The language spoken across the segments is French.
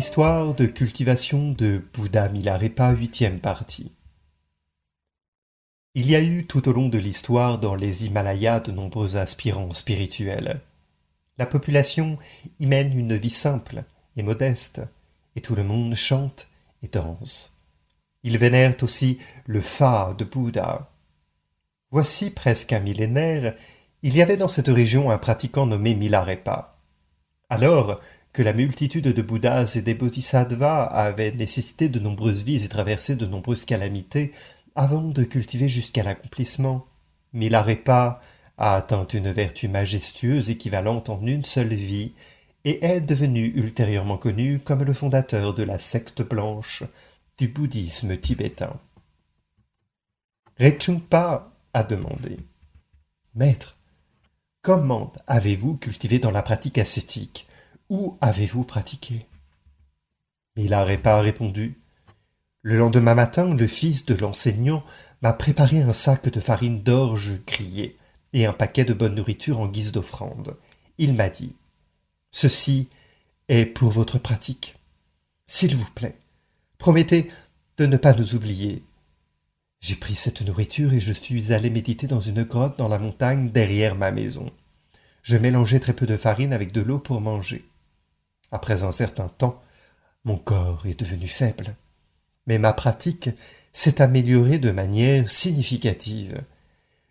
L'histoire de cultivation de Bouddha Milarepa, huitième partie. Il y a eu tout au long de l'histoire dans les Himalayas de nombreux aspirants spirituels. La population y mène une vie simple et modeste, et tout le monde chante et danse. Ils vénèrent aussi le Fa de Bouddha. Voici presque un millénaire, il y avait dans cette région un pratiquant nommé Milarepa. Alors, que la multitude de Bouddhas et des Bodhisattvas avait nécessité de nombreuses vies et traversé de nombreuses calamités avant de cultiver jusqu'à l'accomplissement. Milarepa a atteint une vertu majestueuse équivalente en une seule vie et est devenu ultérieurement connu comme le fondateur de la secte blanche du bouddhisme tibétain. Rechungpa a demandé Maître, comment avez-vous cultivé dans la pratique ascétique? Où avez-vous pratiqué? Milarepa a répondu Le lendemain matin, le fils de l'enseignant m'a préparé un sac de farine d'orge grillée et un paquet de bonne nourriture en guise d'offrande. Il m'a dit Ceci est pour votre pratique. S'il vous plaît, promettez de ne pas nous oublier. J'ai pris cette nourriture et je suis allé méditer dans une grotte dans la montagne derrière ma maison. Je mélangeais très peu de farine avec de l'eau pour manger. Après un certain temps, mon corps est devenu faible. Mais ma pratique s'est améliorée de manière significative.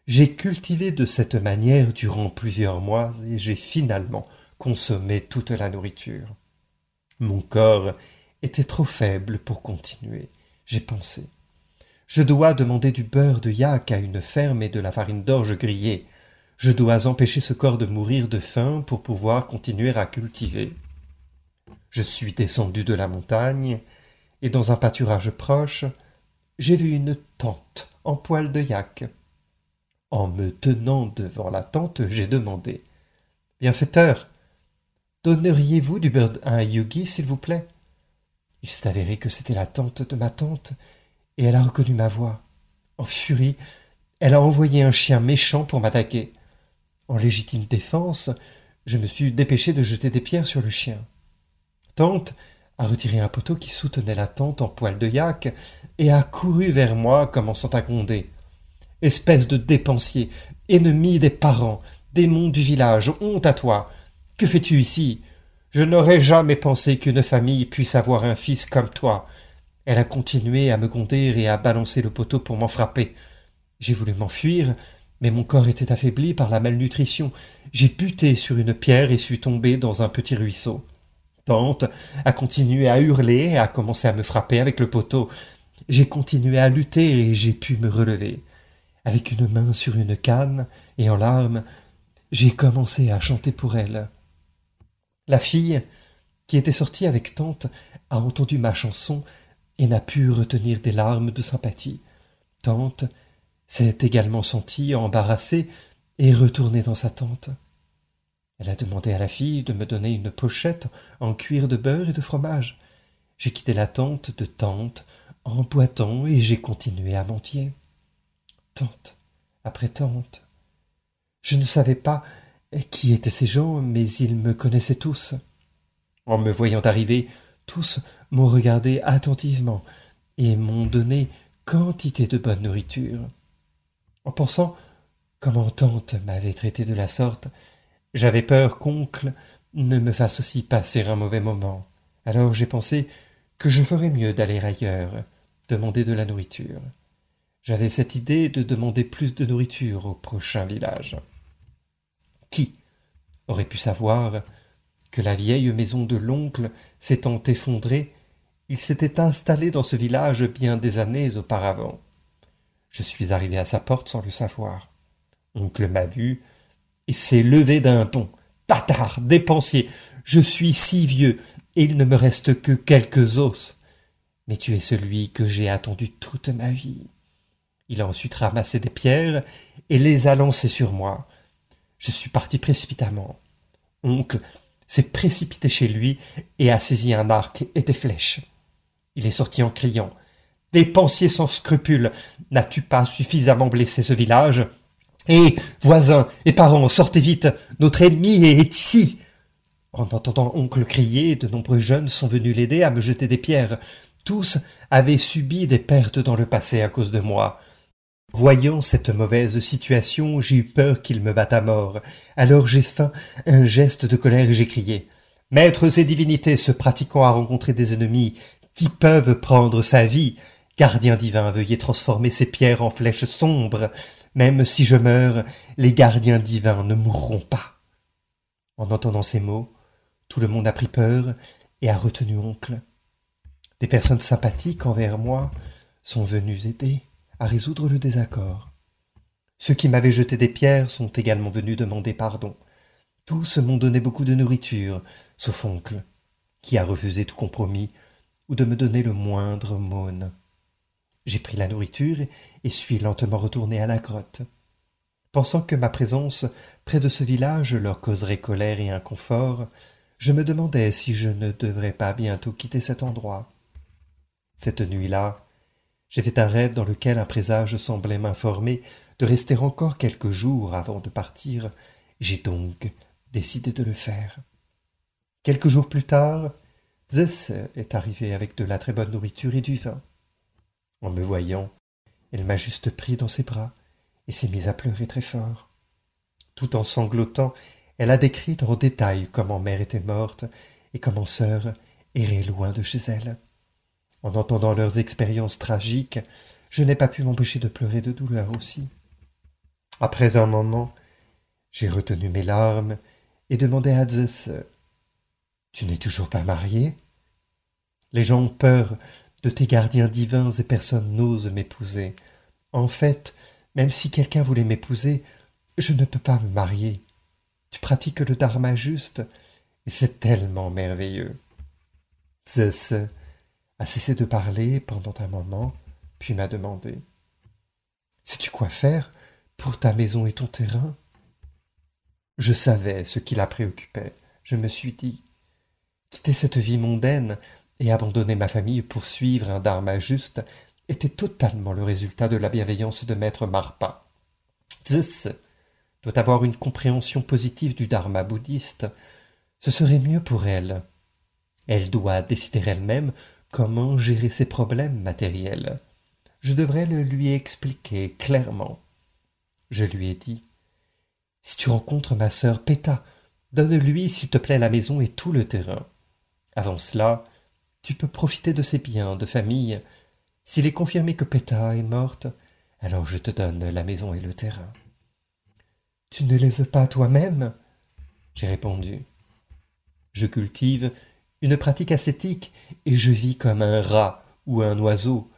J'ai cultivé de cette manière durant plusieurs mois et j'ai finalement consommé toute la nourriture. Mon corps était trop faible pour continuer. J'ai pensé. Je dois demander du beurre de yak à une ferme et de la farine d'orge grillée. Je dois empêcher ce corps de mourir de faim pour pouvoir continuer à cultiver. Je suis descendu de la montagne, et dans un pâturage proche, j'ai vu une tente en poil de yak. En me tenant devant la tente, j'ai demandé Bienfaiteur, donneriez-vous du beurre à un yogi, s'il vous plaît? Il s'est avéré que c'était la tante de ma tante, et elle a reconnu ma voix. En furie, elle a envoyé un chien méchant pour m'attaquer. En légitime défense, je me suis dépêché de jeter des pierres sur le chien a retiré un poteau qui soutenait la tente en poil de yak et a couru vers moi, commençant à gronder. Espèce de dépensier, ennemi des parents, démon du village, honte à toi. Que fais-tu ici? Je n'aurais jamais pensé qu'une famille puisse avoir un fils comme toi. Elle a continué à me gronder et à balancer le poteau pour m'en frapper. J'ai voulu m'enfuir, mais mon corps était affaibli par la malnutrition. J'ai buté sur une pierre et suis tombé dans un petit ruisseau a continué à hurler et a commencé à me frapper avec le poteau. J'ai continué à lutter et j'ai pu me relever. Avec une main sur une canne et en larmes, j'ai commencé à chanter pour elle. La fille, qui était sortie avec tante, a entendu ma chanson et n'a pu retenir des larmes de sympathie. Tante s'est également sentie embarrassée et retournée dans sa tente. Elle a demandé à la fille de me donner une pochette en cuir de beurre et de fromage. J'ai quitté la tente de tante en boitant et j'ai continué à mentir. Tante après tante. Je ne savais pas qui étaient ces gens, mais ils me connaissaient tous. En me voyant arriver, tous m'ont regardé attentivement et m'ont donné quantité de bonne nourriture. En pensant comment tante m'avait traité de la sorte, j'avais peur qu'oncle ne me fasse aussi passer un mauvais moment. Alors j'ai pensé que je ferais mieux d'aller ailleurs, demander de la nourriture. J'avais cette idée de demander plus de nourriture au prochain village. Qui aurait pu savoir que la vieille maison de l'oncle s'étant effondrée, il s'était installé dans ce village bien des années auparavant. Je suis arrivé à sa porte sans le savoir. Oncle m'a vu, et s'est levé d'un pont, Bâtard, dépensier, je suis si vieux, et il ne me reste que quelques os. Mais tu es celui que j'ai attendu toute ma vie. Il a ensuite ramassé des pierres et les a lancées sur moi. Je suis parti précipitamment. Oncle s'est précipité chez lui et a saisi un arc et des flèches. Il est sorti en criant. Dépensier sans scrupules, n'as-tu pas suffisamment blessé ce village? Hé, voisins et parents, sortez vite, notre ennemi est ici. En entendant oncle crier, de nombreux jeunes sont venus l'aider à me jeter des pierres. Tous avaient subi des pertes dans le passé à cause de moi. Voyant cette mauvaise situation, j'ai eu peur qu'il me batte à mort. Alors j'ai fait un geste de colère et j'ai crié. Maîtres et divinités se pratiquant à rencontrer des ennemis qui peuvent prendre sa vie, gardien divin, veuillez transformer ces pierres en flèches sombres. Même si je meurs, les gardiens divins ne mourront pas. En entendant ces mots, tout le monde a pris peur et a retenu oncle. Des personnes sympathiques envers moi sont venues aider à résoudre le désaccord. Ceux qui m'avaient jeté des pierres sont également venus demander pardon. Tous m'ont donné beaucoup de nourriture, sauf oncle, qui a refusé tout compromis ou de me donner le moindre mône. J'ai pris la nourriture et suis lentement retourné à la grotte. Pensant que ma présence près de ce village leur causerait colère et inconfort, je me demandais si je ne devrais pas bientôt quitter cet endroit. Cette nuit-là, fait un rêve dans lequel un présage semblait m'informer de rester encore quelques jours avant de partir. J'ai donc décidé de le faire. Quelques jours plus tard, Zeus est arrivé avec de la très bonne nourriture et du vin. En me voyant, elle m'a juste pris dans ses bras et s'est mise à pleurer très fort. Tout en sanglotant, elle a décrit en détail comment mère était morte et comment sœur errait loin de chez elle. En entendant leurs expériences tragiques, je n'ai pas pu m'empêcher de pleurer de douleur aussi. Après un moment, j'ai retenu mes larmes et demandé à Zeus Tu n'es toujours pas marié Les gens ont peur de tes gardiens divins et personne n'ose m'épouser. En fait, même si quelqu'un voulait m'épouser, je ne peux pas me marier. Tu pratiques le dharma juste, et c'est tellement merveilleux. Zeus a cessé de parler pendant un moment, puis m'a demandé Sais-tu quoi faire pour ta maison et ton terrain? Je savais ce qui la préoccupait. Je me suis dit Quitter cette vie mondaine et abandonner ma famille pour suivre un dharma juste était totalement le résultat de la bienveillance de maître Marpa. Zeus doit avoir une compréhension positive du dharma bouddhiste. Ce serait mieux pour elle. Elle doit décider elle-même comment gérer ses problèmes matériels. Je devrais le lui expliquer clairement. Je lui ai dit Si tu rencontres ma sœur Péta, donne-lui, s'il te plaît, la maison et tout le terrain. Avant cela, tu peux profiter de ses biens de famille. S'il est confirmé que Péta est morte, alors je te donne la maison et le terrain. Tu ne les veux pas toi-même? J'ai répondu. Je cultive une pratique ascétique, et je vis comme un rat ou un oiseau.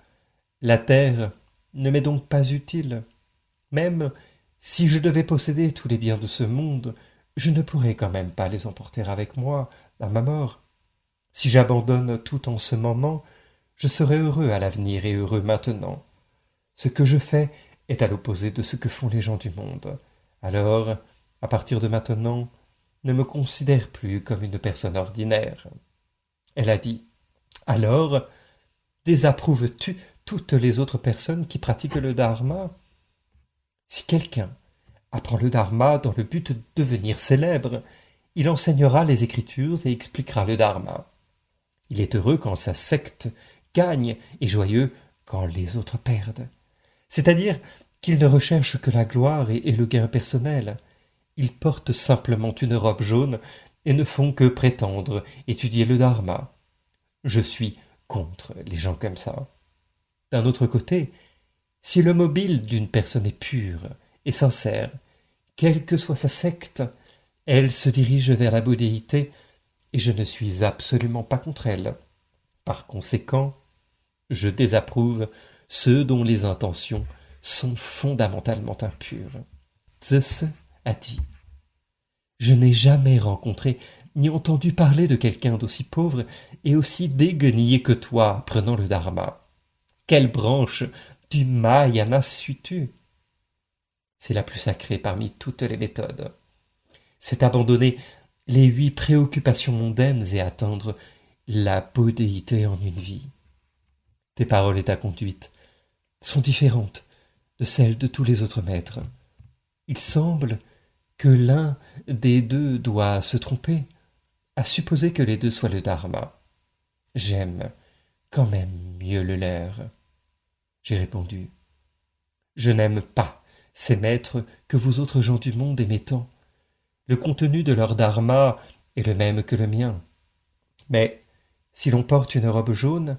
La terre ne m'est donc pas utile. Même si je devais posséder tous les biens de ce monde, je ne pourrais quand même pas les emporter avec moi à ma mort. Si j'abandonne tout en ce moment, je serai heureux à l'avenir et heureux maintenant. Ce que je fais est à l'opposé de ce que font les gens du monde. Alors, à partir de maintenant, ne me considère plus comme une personne ordinaire. Elle a dit Alors, désapprouves-tu toutes les autres personnes qui pratiquent le dharma? Si quelqu'un apprend le dharma dans le but de devenir célèbre, il enseignera les écritures et expliquera le dharma. Il est heureux quand sa secte gagne et joyeux quand les autres perdent. C'est-à-dire qu'il ne recherche que la gloire et, le gain personnel. Ils portent simplement une robe jaune et ne font que prétendre étudier le dharma. Je suis contre les gens comme ça. D'un autre côté, si le mobile d'une personne est pur et sincère, quelle que soit sa secte, elle se dirige vers la bouddhéité, et je ne suis absolument pas contre elle. Par conséquent, je désapprouve ceux dont les intentions sont fondamentalement impures. Zeus a dit Je n'ai jamais rencontré ni entendu parler de quelqu'un d'aussi pauvre et aussi déguenillé que toi prenant le dharma. Quelle branche du Mahayana suis-tu C'est la plus sacrée parmi toutes les méthodes. C'est abandonner les huit préoccupations mondaines et atteindre la bodhéité en une vie. Tes paroles et ta conduite sont différentes de celles de tous les autres maîtres. Il semble que l'un des deux doit se tromper, à supposer que les deux soient le Dharma. J'aime quand même mieux le leur. J'ai répondu. Je n'aime pas ces maîtres que vous autres gens du monde aimez tant. Le contenu de leur dharma est le même que le mien. Mais si l'on porte une robe jaune,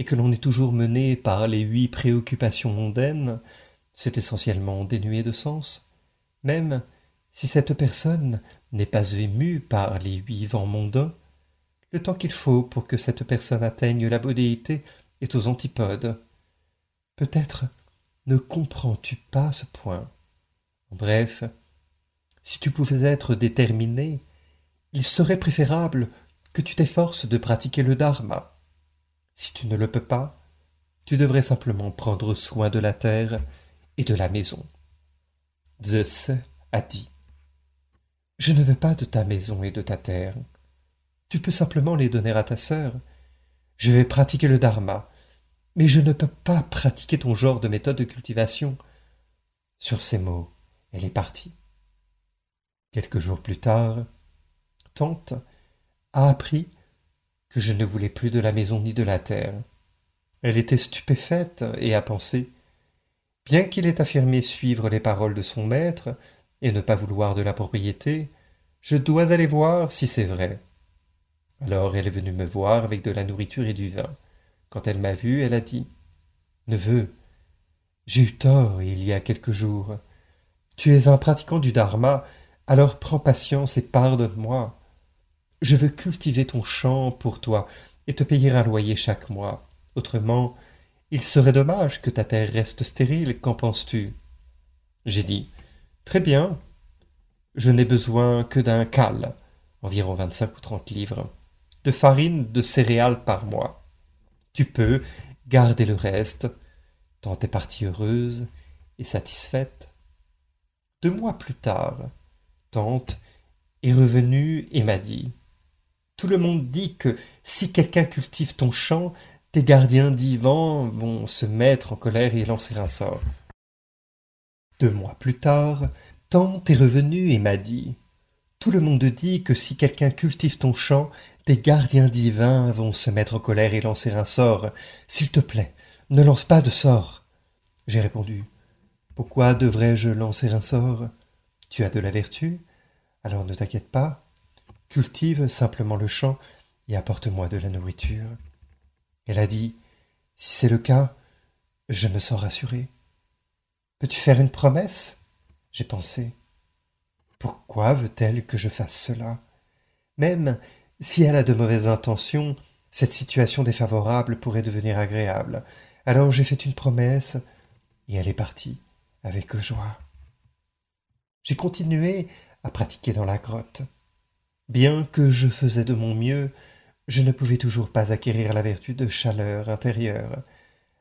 et que l'on est toujours mené par les huit préoccupations mondaines, c'est essentiellement dénué de sens. Même si cette personne n'est pas émue par les huit vents mondains, le temps qu'il faut pour que cette personne atteigne la bodhéité est aux antipodes. Peut-être ne comprends-tu pas ce point. Bref, si tu pouvais être déterminé, il serait préférable que tu t'efforces de pratiquer le dharma. Si tu ne le peux pas, tu devrais simplement prendre soin de la terre et de la maison. Zeus a dit Je ne veux pas de ta maison et de ta terre. Tu peux simplement les donner à ta sœur. Je vais pratiquer le dharma, mais je ne peux pas pratiquer ton genre de méthode de cultivation. Sur ces mots, elle est partie. Quelques jours plus tard, Tante a appris que je ne voulais plus de la maison ni de la terre. Elle était stupéfaite et a pensé Bien qu'il ait affirmé suivre les paroles de son maître et ne pas vouloir de la propriété, je dois aller voir si c'est vrai. Alors elle est venue me voir avec de la nourriture et du vin. Quand elle m'a vu, elle a dit Neveu, j'ai eu tort il y a quelques jours. Tu es un pratiquant du Dharma, alors prends patience et pardonne-moi. Je veux cultiver ton champ pour toi et te payer un loyer chaque mois. Autrement, il serait dommage que ta terre reste stérile, qu'en penses-tu? J'ai dit Très bien. Je n'ai besoin que d'un cal, environ vingt-cinq ou trente livres, de farine de céréales par mois. Tu peux garder le reste, tant t'es partie heureuse et satisfaite. Deux mois plus tard, tante est revenue et m'a dit tout le monde dit que si quelqu'un cultive ton champ, tes gardiens divans vont se mettre en colère et lancer un sort. Deux mois plus tard, Tante est revenue et m'a dit Tout le monde dit que si quelqu'un cultive ton champ, tes gardiens divins vont se mettre en colère et lancer un sort. S'il te plaît, ne lance pas de sort. J'ai répondu Pourquoi devrais-je lancer un sort? Tu as de la vertu, alors ne t'inquiète pas. Cultive simplement le champ et apporte-moi de la nourriture. Elle a dit Si c'est le cas, je me sens rassurée. Peux-tu faire une promesse? J'ai pensé. Pourquoi veut-elle que je fasse cela? Même si elle a de mauvaises intentions, cette situation défavorable pourrait devenir agréable. Alors j'ai fait une promesse et elle est partie avec joie. J'ai continué à pratiquer dans la grotte. Bien que je faisais de mon mieux, je ne pouvais toujours pas acquérir la vertu de chaleur intérieure.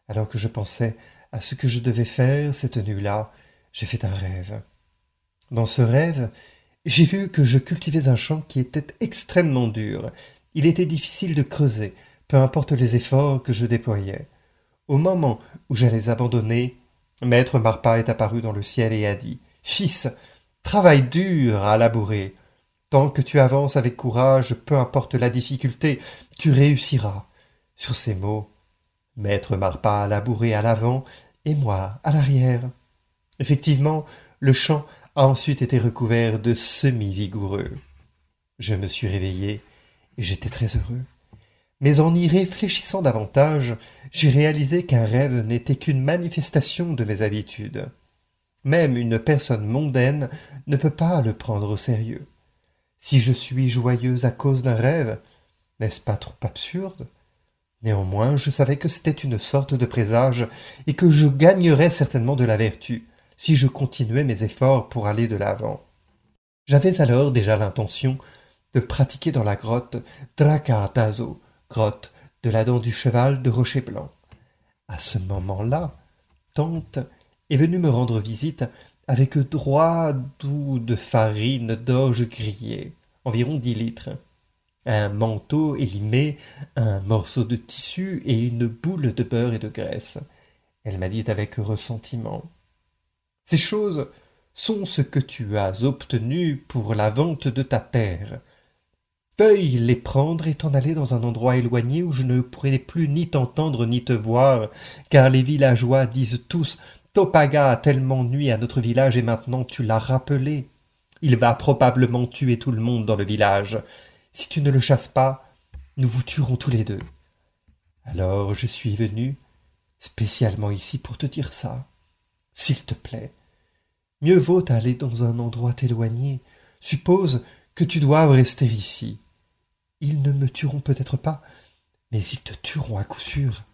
Alors que je pensais à ce que je devais faire cette nuit-là, j'ai fait un rêve. Dans ce rêve, j'ai vu que je cultivais un champ qui était extrêmement dur. Il était difficile de creuser, peu importe les efforts que je déployais. Au moment où j'allais abandonner, Maître Marpa est apparu dans le ciel et a dit Fils, travaille dur à labourer. Tant que tu avances avec courage, peu importe la difficulté, tu réussiras. Sur ces mots, Maître Marpa a labouré à l'avant et moi à l'arrière. Effectivement, le champ a ensuite été recouvert de semis vigoureux. Je me suis réveillé et j'étais très heureux. Mais en y réfléchissant davantage, j'ai réalisé qu'un rêve n'était qu'une manifestation de mes habitudes. Même une personne mondaine ne peut pas le prendre au sérieux. Si je suis joyeuse à cause d'un rêve, n'est-ce pas trop absurde? Néanmoins, je savais que c'était une sorte de présage et que je gagnerais certainement de la vertu si je continuais mes efforts pour aller de l'avant. J'avais alors déjà l'intention de pratiquer dans la grotte Drakatazo, grotte de la dent du cheval de Rocher Blanc. À ce moment-là, tante est venue me rendre visite avec droit doux de farine d'orge grillée, environ dix litres, un manteau élimé, un morceau de tissu et une boule de beurre et de graisse. Elle m'a dit avec ressentiment. Ces choses sont ce que tu as obtenu pour la vente de ta terre. Veuille les prendre et t'en aller dans un endroit éloigné où je ne pourrai plus ni t'entendre ni te voir, car les villageois disent tous Topaga a tellement nuit à notre village et maintenant tu l'as rappelé. Il va probablement tuer tout le monde dans le village. Si tu ne le chasses pas, nous vous tuerons tous les deux. Alors je suis venu spécialement ici pour te dire ça. S'il te plaît, mieux vaut aller dans un endroit éloigné. Suppose que tu doives rester ici. Ils ne me tueront peut-être pas, mais ils te tueront à coup sûr.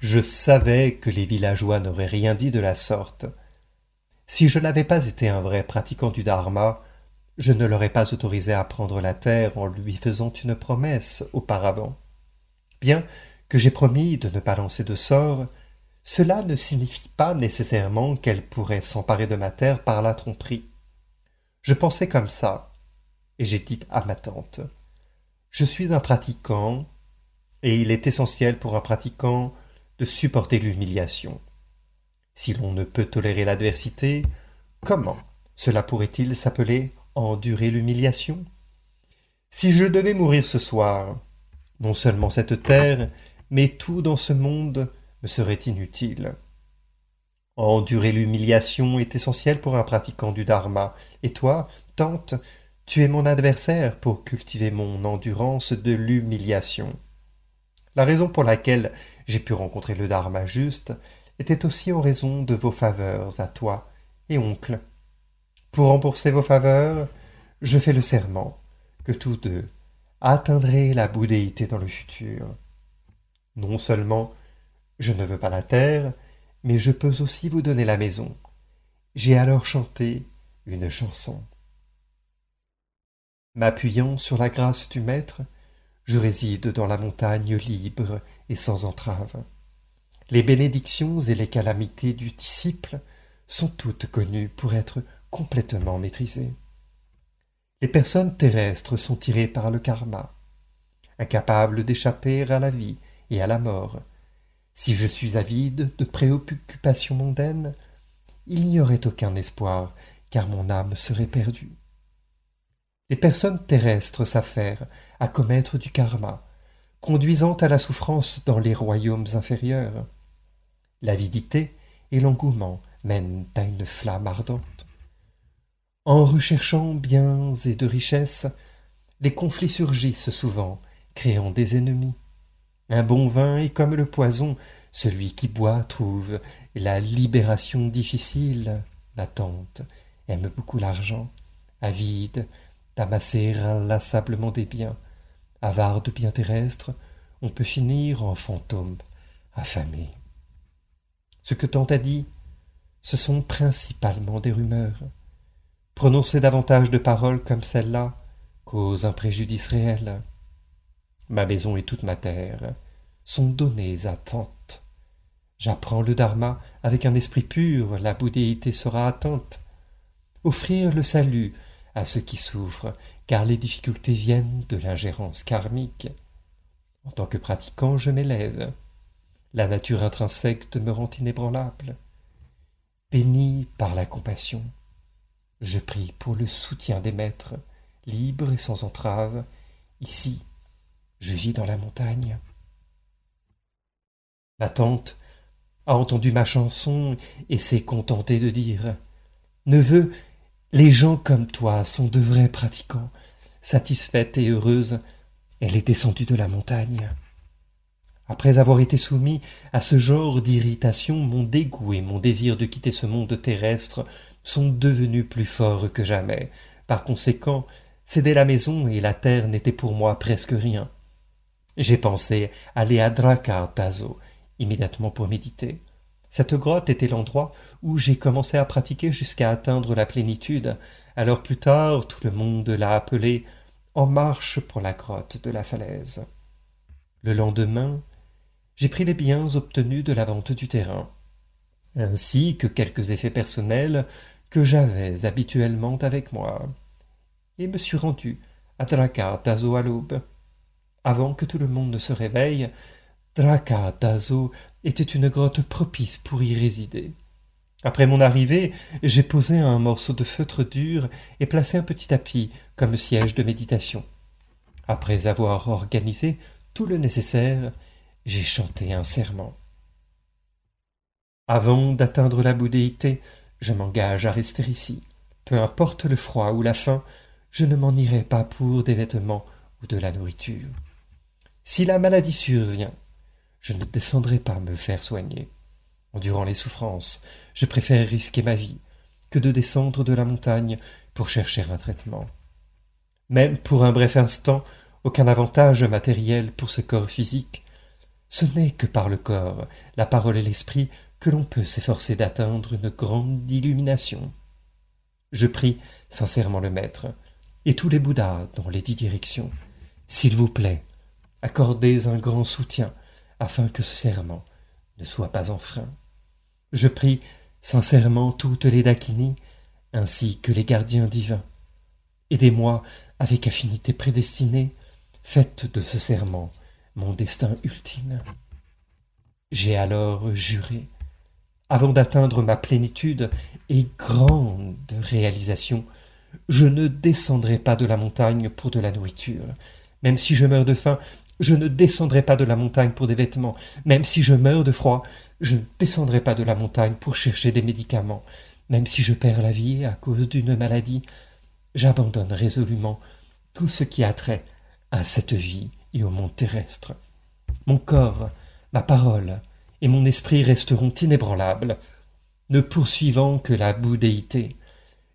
Je savais que les villageois n'auraient rien dit de la sorte. Si je n'avais pas été un vrai pratiquant du Dharma, je ne l'aurais pas autorisé à prendre la terre en lui faisant une promesse auparavant. Bien que j'ai promis de ne pas lancer de sort, cela ne signifie pas nécessairement qu'elle pourrait s'emparer de ma terre par la tromperie. Je pensais comme ça, et j'ai dit à ma tante. Je suis un pratiquant, et il est essentiel pour un pratiquant de supporter l'humiliation. Si l'on ne peut tolérer l'adversité, comment cela pourrait-il s'appeler endurer l'humiliation? Si je devais mourir ce soir, non seulement cette terre, mais tout dans ce monde me serait inutile. Endurer l'humiliation est essentiel pour un pratiquant du Dharma, et toi, tante, tu es mon adversaire pour cultiver mon endurance de l'humiliation. La raison pour laquelle j'ai pu rencontrer le Dharma juste était aussi en raison de vos faveurs à toi et oncle. Pour rembourser vos faveurs, je fais le serment que tous deux atteindrez la bouddhéité dans le futur. Non seulement je ne veux pas la terre, mais je peux aussi vous donner la maison. J'ai alors chanté une chanson. M'appuyant sur la grâce du Maître, je réside dans la montagne libre et sans entrave. Les bénédictions et les calamités du disciple sont toutes connues pour être complètement maîtrisées. Les personnes terrestres sont tirées par le karma, incapables d'échapper à la vie et à la mort. Si je suis avide de préoccupations mondaines, il n'y aurait aucun espoir, car mon âme serait perdue. Les personnes terrestres s'affairent à commettre du karma, conduisant à la souffrance dans les royaumes inférieurs. L'avidité et l'engouement mènent à une flamme ardente. En recherchant biens et de richesses, les conflits surgissent souvent, créant des ennemis. Un bon vin est comme le poison, celui qui boit trouve la libération difficile. La tante aime beaucoup l'argent, avide d'amasser inlassablement des biens. Avare de biens terrestres, on peut finir en fantôme, affamé. Ce que tant a dit, ce sont principalement des rumeurs. Prononcer davantage de paroles comme celle-là cause un préjudice réel. Ma maison et toute ma terre sont données à tante. J'apprends le dharma avec un esprit pur, la bouddhéité sera atteinte. Offrir le salut à ceux qui souffrent, car les difficultés viennent de l'ingérence karmique. En tant que pratiquant, je m'élève. La nature intrinsèque demeurant inébranlable. Béni par la compassion, je prie pour le soutien des maîtres, libres et sans entrave. Ici, je vis dans la montagne. Ma tante a entendu ma chanson et s'est contentée de dire Neveu, les gens comme toi sont de vrais pratiquants. Satisfaite et heureuse, elle est descendue de la montagne. Après avoir été soumis à ce genre d'irritation, mon dégoût et mon désir de quitter ce monde terrestre sont devenus plus forts que jamais. Par conséquent, céder la maison et la terre n'était pour moi presque rien. J'ai pensé aller à Tazo immédiatement pour méditer. Cette grotte était l'endroit où j'ai commencé à pratiquer jusqu'à atteindre la plénitude, Alors plus tard, tout le monde l'a appelé En marche pour la grotte de la falaise. Le lendemain, j'ai pris les biens obtenus de la vente du terrain, ainsi que quelques effets personnels que j'avais habituellement avec moi, et me suis rendu à Draka-Dazo à l'aube. Avant que tout le monde ne se réveille, Draka-Dazo était une grotte propice pour y résider. Après mon arrivée, j'ai posé un morceau de feutre dur et placé un petit tapis comme siège de méditation. Après avoir organisé tout le nécessaire, j'ai chanté un serment. Avant d'atteindre la bouddhéité, je m'engage à rester ici. Peu importe le froid ou la faim, je ne m'en irai pas pour des vêtements ou de la nourriture. Si la maladie survient, je ne descendrai pas me faire soigner. Durant les souffrances, je préfère risquer ma vie que de descendre de la montagne pour chercher un traitement. Même pour un bref instant, aucun avantage matériel pour ce corps physique, ce n'est que par le corps, la parole et l'esprit que l'on peut s'efforcer d'atteindre une grande illumination. Je prie sincèrement le Maître et tous les Bouddhas dans les dix directions. S'il vous plaît, accordez un grand soutien afin que ce serment ne soit pas enfreint. Je prie sincèrement toutes les Dakinis ainsi que les gardiens divins. Aidez-moi avec affinité prédestinée, faites de ce serment mon destin ultime. J'ai alors juré, avant d'atteindre ma plénitude et grande réalisation, je ne descendrai pas de la montagne pour de la nourriture. Même si je meurs de faim, je ne descendrai pas de la montagne pour des vêtements. Même si je meurs de froid, je ne descendrai pas de la montagne pour chercher des médicaments. Même si je perds la vie à cause d'une maladie, j'abandonne résolument tout ce qui a trait à cette vie et au monde terrestre. Mon corps, ma parole et mon esprit resteront inébranlables, ne poursuivant que la bouddhéité.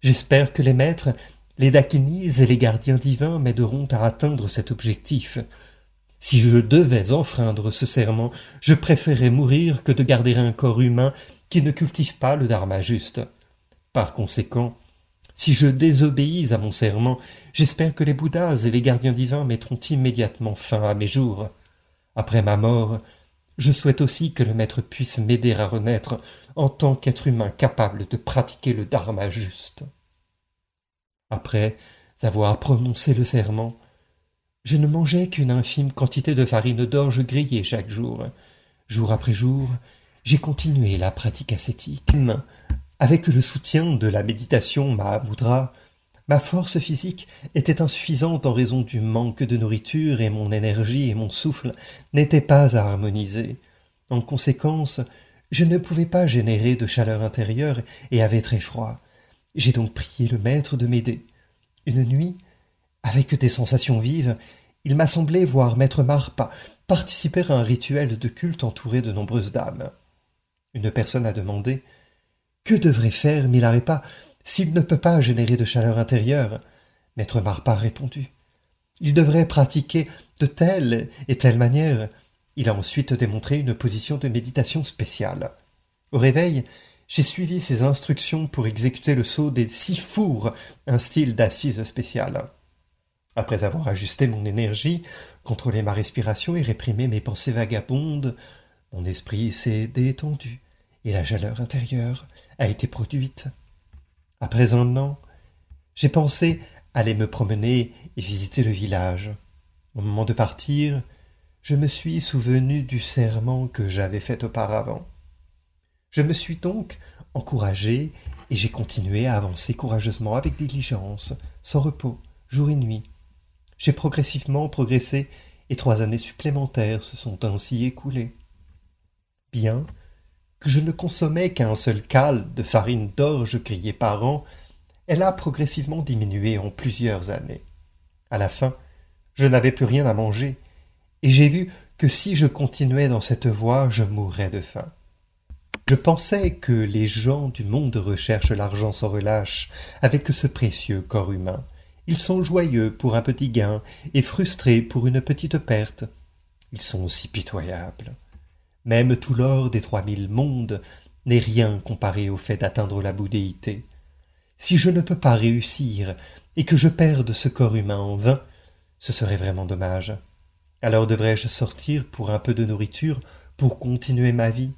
J'espère que les maîtres, les dakinis et les gardiens divins m'aideront à atteindre cet objectif. Si je devais enfreindre ce serment, je préférerais mourir que de garder un corps humain qui ne cultive pas le dharma juste. Par conséquent, si je désobéis à mon serment, j'espère que les Bouddhas et les gardiens divins mettront immédiatement fin à mes jours. Après ma mort, je souhaite aussi que le Maître puisse m'aider à renaître en tant qu'être humain capable de pratiquer le dharma juste. Après avoir prononcé le serment, je ne mangeais qu'une infime quantité de farine d'orge grillée chaque jour. Jour après jour, j'ai continué la pratique ascétique. Avec le soutien de la méditation Mahamudra, ma force physique était insuffisante en raison du manque de nourriture et mon énergie et mon souffle n'étaient pas harmonisés. En conséquence, je ne pouvais pas générer de chaleur intérieure et avais très froid. J'ai donc prié le maître de m'aider. Une nuit, avec des sensations vives, il m'a semblé voir maître Marpa participer à un rituel de culte entouré de nombreuses dames. Une personne a demandé que devrait faire Milarepa s'il ne peut pas générer de chaleur intérieure? Maître Marpa a répondu. Il devrait pratiquer de telle et telle manière. Il a ensuite démontré une position de méditation spéciale. Au réveil, j'ai suivi ses instructions pour exécuter le saut des six fours, un style d'assise spéciale. Après avoir ajusté mon énergie, contrôlé ma respiration et réprimé mes pensées vagabondes, mon esprit s'est détendu et la chaleur intérieure a été produite. Après un an, j'ai pensé aller me promener et visiter le village. Au moment de partir, je me suis souvenu du serment que j'avais fait auparavant. Je me suis donc encouragé et j'ai continué à avancer courageusement avec diligence, sans repos, jour et nuit. J'ai progressivement progressé et trois années supplémentaires se sont ainsi écoulées. Bien que je ne consommais qu'un seul cal de farine d'orge grillée par an, elle a progressivement diminué en plusieurs années. À la fin, je n'avais plus rien à manger, et j'ai vu que si je continuais dans cette voie, je mourrais de faim. Je pensais que les gens du monde recherchent l'argent sans relâche avec ce précieux corps humain. Ils sont joyeux pour un petit gain et frustrés pour une petite perte. Ils sont aussi pitoyables. Même tout l'or des trois mille mondes n'est rien comparé au fait d'atteindre la bouddhéité. Si je ne peux pas réussir et que je perde ce corps humain en vain, ce serait vraiment dommage. Alors devrais-je sortir pour un peu de nourriture pour continuer ma vie?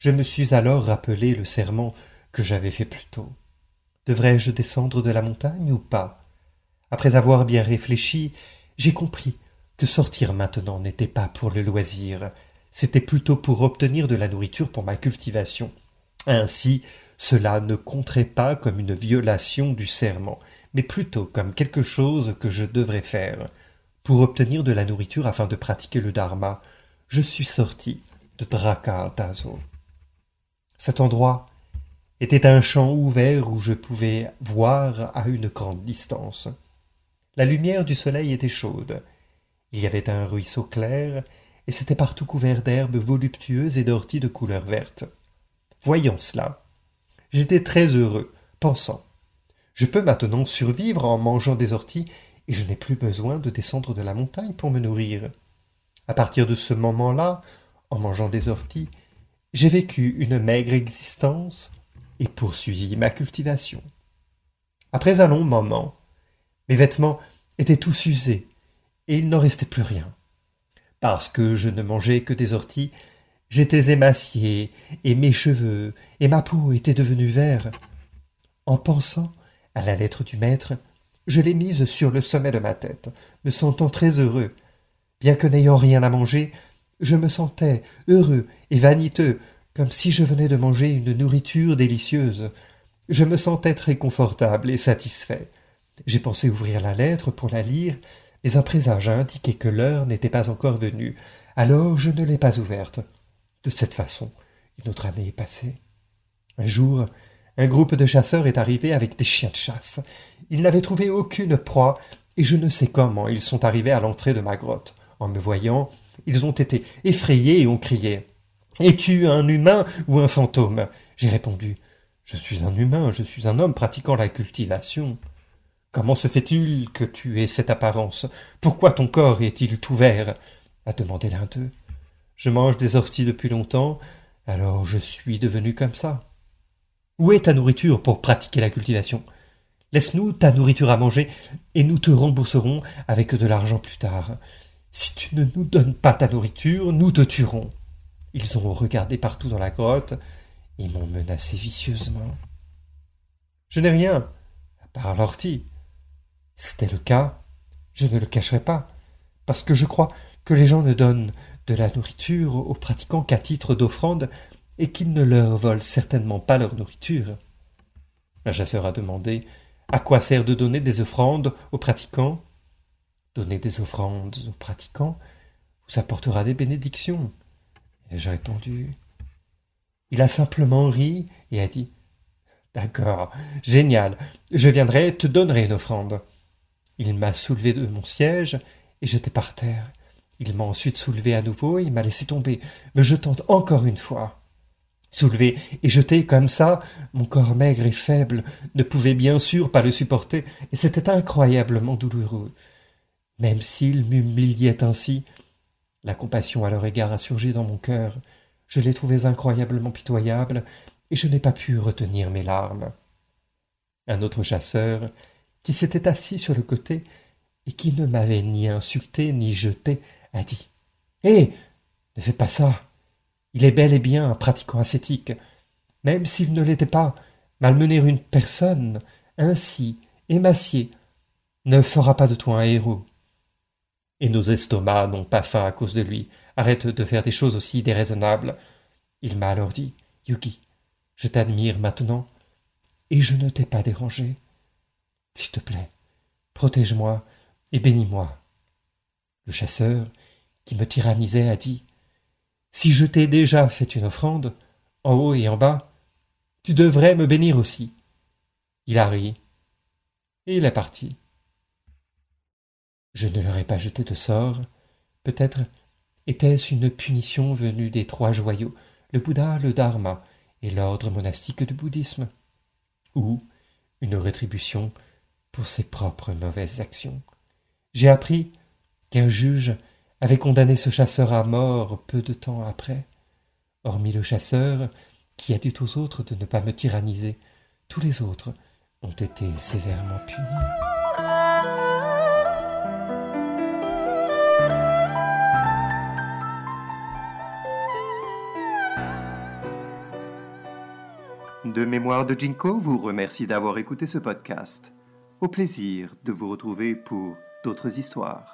Je me suis alors rappelé le serment que j'avais fait plus tôt. Devrais-je descendre de la montagne ou pas? Après avoir bien réfléchi, j'ai compris que sortir maintenant n'était pas pour le loisir, c'était plutôt pour obtenir de la nourriture pour ma cultivation. Ainsi, cela ne compterait pas comme une violation du serment, mais plutôt comme quelque chose que je devrais faire. Pour obtenir de la nourriture afin de pratiquer le dharma, je suis sorti de Tazo. Cet endroit était un champ ouvert où je pouvais voir à une grande distance. La lumière du soleil était chaude. Il y avait un ruisseau clair, et c'était partout couvert d'herbes voluptueuses et d'orties de couleur verte. Voyant cela, j'étais très heureux, pensant Je peux maintenant survivre en mangeant des orties, et je n'ai plus besoin de descendre de la montagne pour me nourrir. À partir de ce moment-là, en mangeant des orties, j'ai vécu une maigre existence et poursuivi ma cultivation. Après un long moment, mes vêtements étaient tous usés, et il n'en restait plus rien. Parce que je ne mangeais que des orties, j'étais émacié, et mes cheveux et ma peau étaient devenus verts. En pensant à la lettre du maître, je l'ai mise sur le sommet de ma tête, me sentant très heureux. Bien que n'ayant rien à manger, je me sentais heureux et vaniteux, comme si je venais de manger une nourriture délicieuse. Je me sentais très confortable et satisfait. J'ai pensé ouvrir la lettre pour la lire, mais un présage a indiqué que l'heure n'était pas encore venue. Alors je ne l'ai pas ouverte. De cette façon, une autre année est passée. Un jour, un groupe de chasseurs est arrivé avec des chiens de chasse. Ils n'avaient trouvé aucune proie, et je ne sais comment ils sont arrivés à l'entrée de ma grotte. En me voyant, ils ont été effrayés et ont crié. Es-tu un humain ou un fantôme? J'ai répondu. Je suis un humain, je suis un homme pratiquant la cultivation. Comment se fait-il que tu aies cette apparence? Pourquoi ton corps est-il tout vert? a demandé l'un d'eux. Je mange des orties depuis longtemps, alors je suis devenu comme ça. Où est ta nourriture pour pratiquer la cultivation? Laisse-nous ta nourriture à manger, et nous te rembourserons avec de l'argent plus tard. Si tu ne nous donnes pas ta nourriture, nous te tuerons. Ils ont regardé partout dans la grotte, et m'ont menacé vicieusement. Je n'ai rien, à part l'ortie. C'était le cas, je ne le cacherai pas, parce que je crois que les gens ne donnent de la nourriture aux pratiquants qu'à titre d'offrande et qu'ils ne leur volent certainement pas leur nourriture. Un chasseur a demandé À quoi sert de donner des offrandes aux pratiquants Donner des offrandes aux pratiquants vous apportera des bénédictions. Ai-je répondu. Il a simplement ri et a dit D'accord, génial, je viendrai, te donnerai une offrande. Il m'a soulevé de mon siège et jeté par terre. Il m'a ensuite soulevé à nouveau et m'a laissé tomber, me jetant encore une fois. Soulevé et jeté comme ça, mon corps maigre et faible ne pouvait bien sûr pas le supporter, et c'était incroyablement douloureux. Même s'il m'humiliait ainsi, la compassion à leur égard a surgi dans mon cœur. Je les trouvais incroyablement pitoyables, et je n'ai pas pu retenir mes larmes. Un autre chasseur, qui s'était assis sur le côté et qui ne m'avait ni insulté ni jeté, a dit Hé Ne fais pas ça Il est bel et bien un pratiquant ascétique. Même s'il ne l'était pas, malmener une personne ainsi émaciée ne fera pas de toi un héros. Et nos estomacs n'ont pas faim à cause de lui. Arrête de faire des choses aussi déraisonnables. Il m'a alors dit Yuki, je t'admire maintenant, et je ne t'ai pas dérangé. S'il te plaît, protège-moi et bénis-moi. Le chasseur, qui me tyrannisait, a dit Si je t'ai déjà fait une offrande, en haut et en bas, tu devrais me bénir aussi. Il a ri, et il est parti. Je ne leur ai pas jeté de sort. Peut-être était-ce une punition venue des trois joyaux, le Bouddha, le Dharma et l'ordre monastique du bouddhisme, ou une rétribution pour ses propres mauvaises actions. J'ai appris qu'un juge avait condamné ce chasseur à mort peu de temps après. Hormis le chasseur, qui a dit aux autres de ne pas me tyranniser, tous les autres ont été sévèrement punis. De mémoire de Jinko vous remercie d'avoir écouté ce podcast. Au plaisir de vous retrouver pour d'autres histoires.